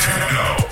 techno.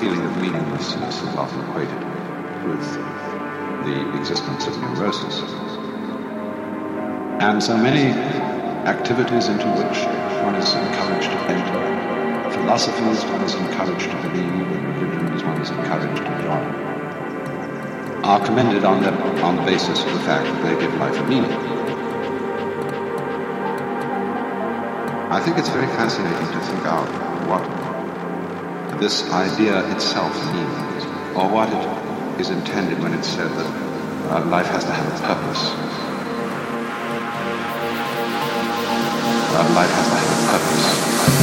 Feeling of meaninglessness is often equated with the existence of neurosis. And so many activities into which one is encouraged to enter, philosophies one is encouraged to believe, and religions one is encouraged to join are commended on the, on the basis of the fact that they give life a meaning. I think it's very fascinating to think out this idea itself means, or what it is intended when it's said that uh, life has to have a purpose. Uh, life has to have a purpose.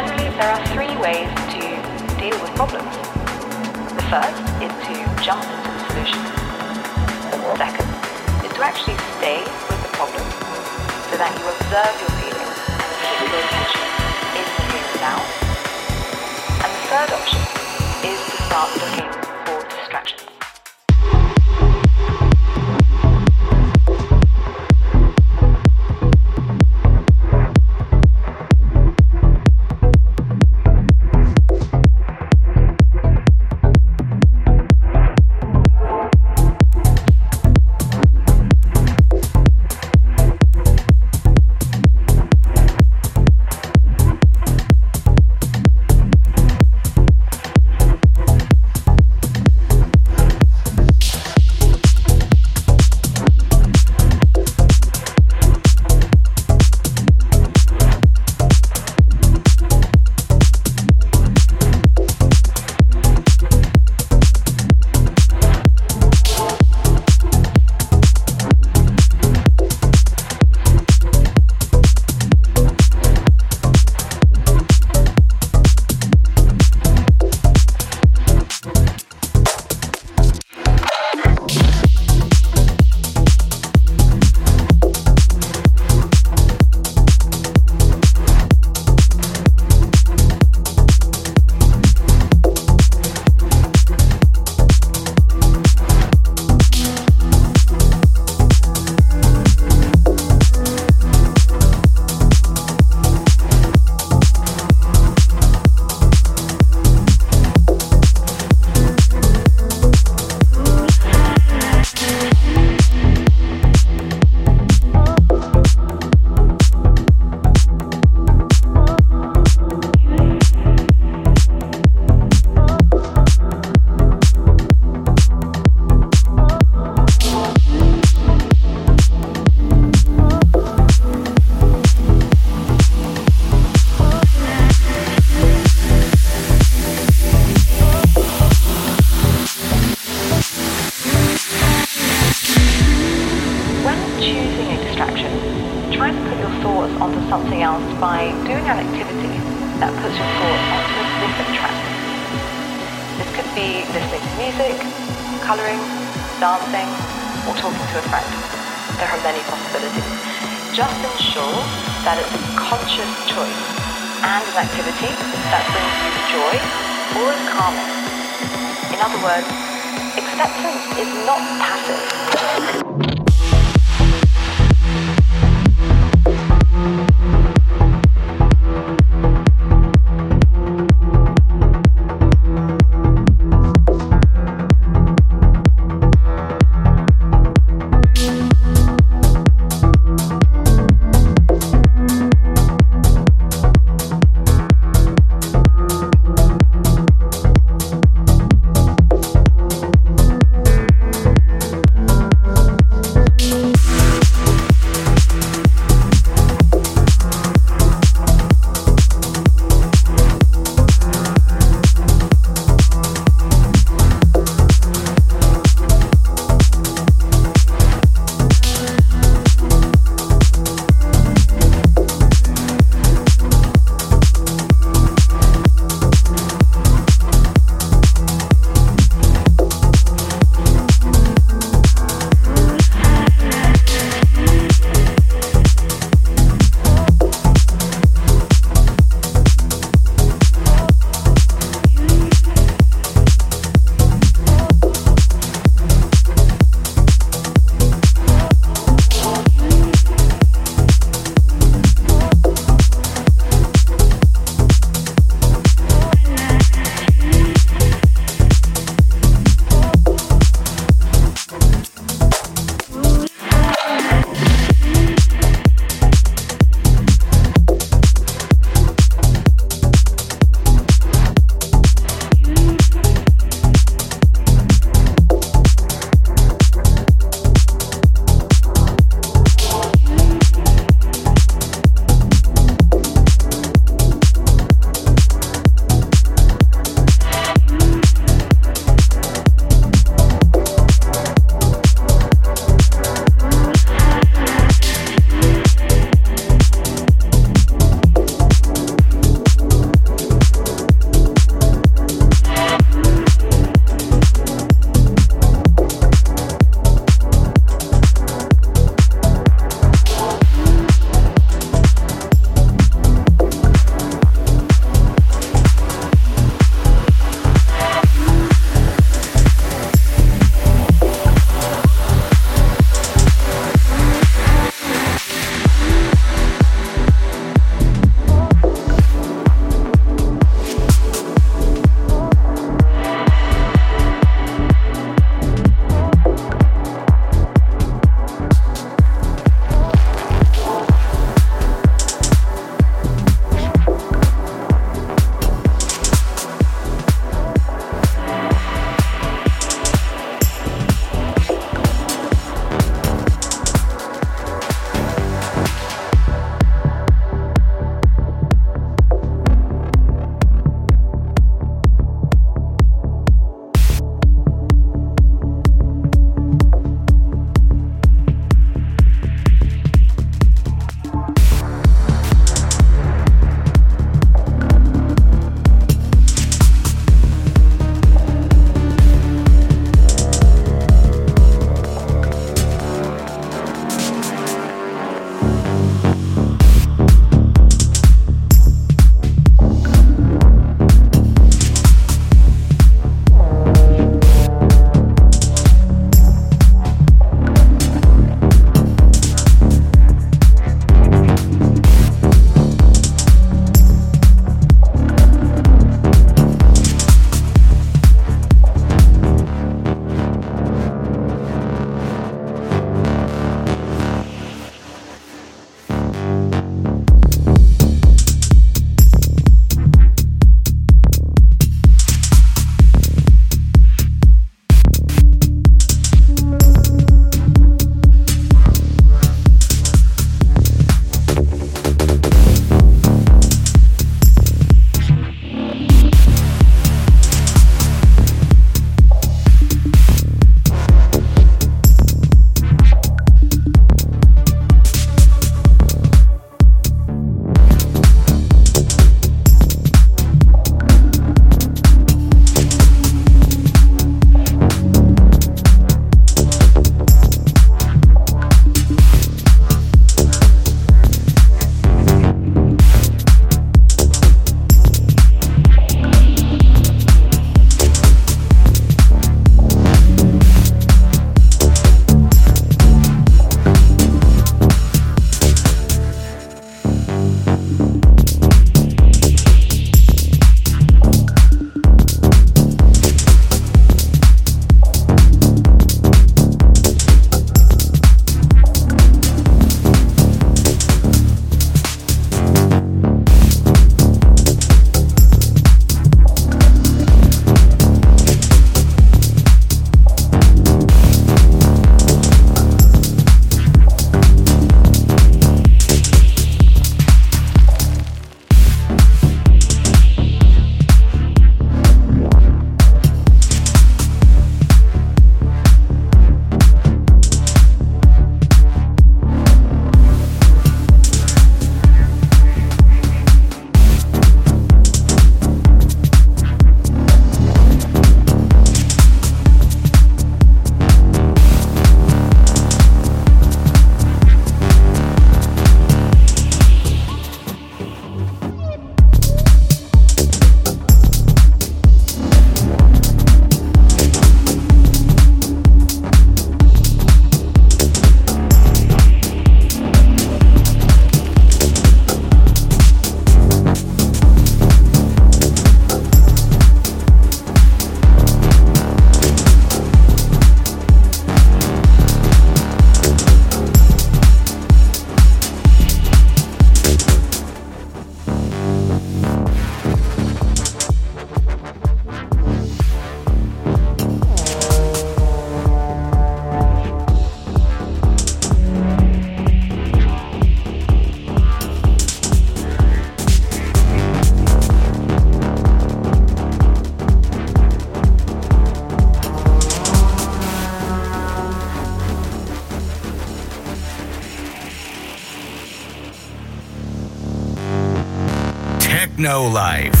Life.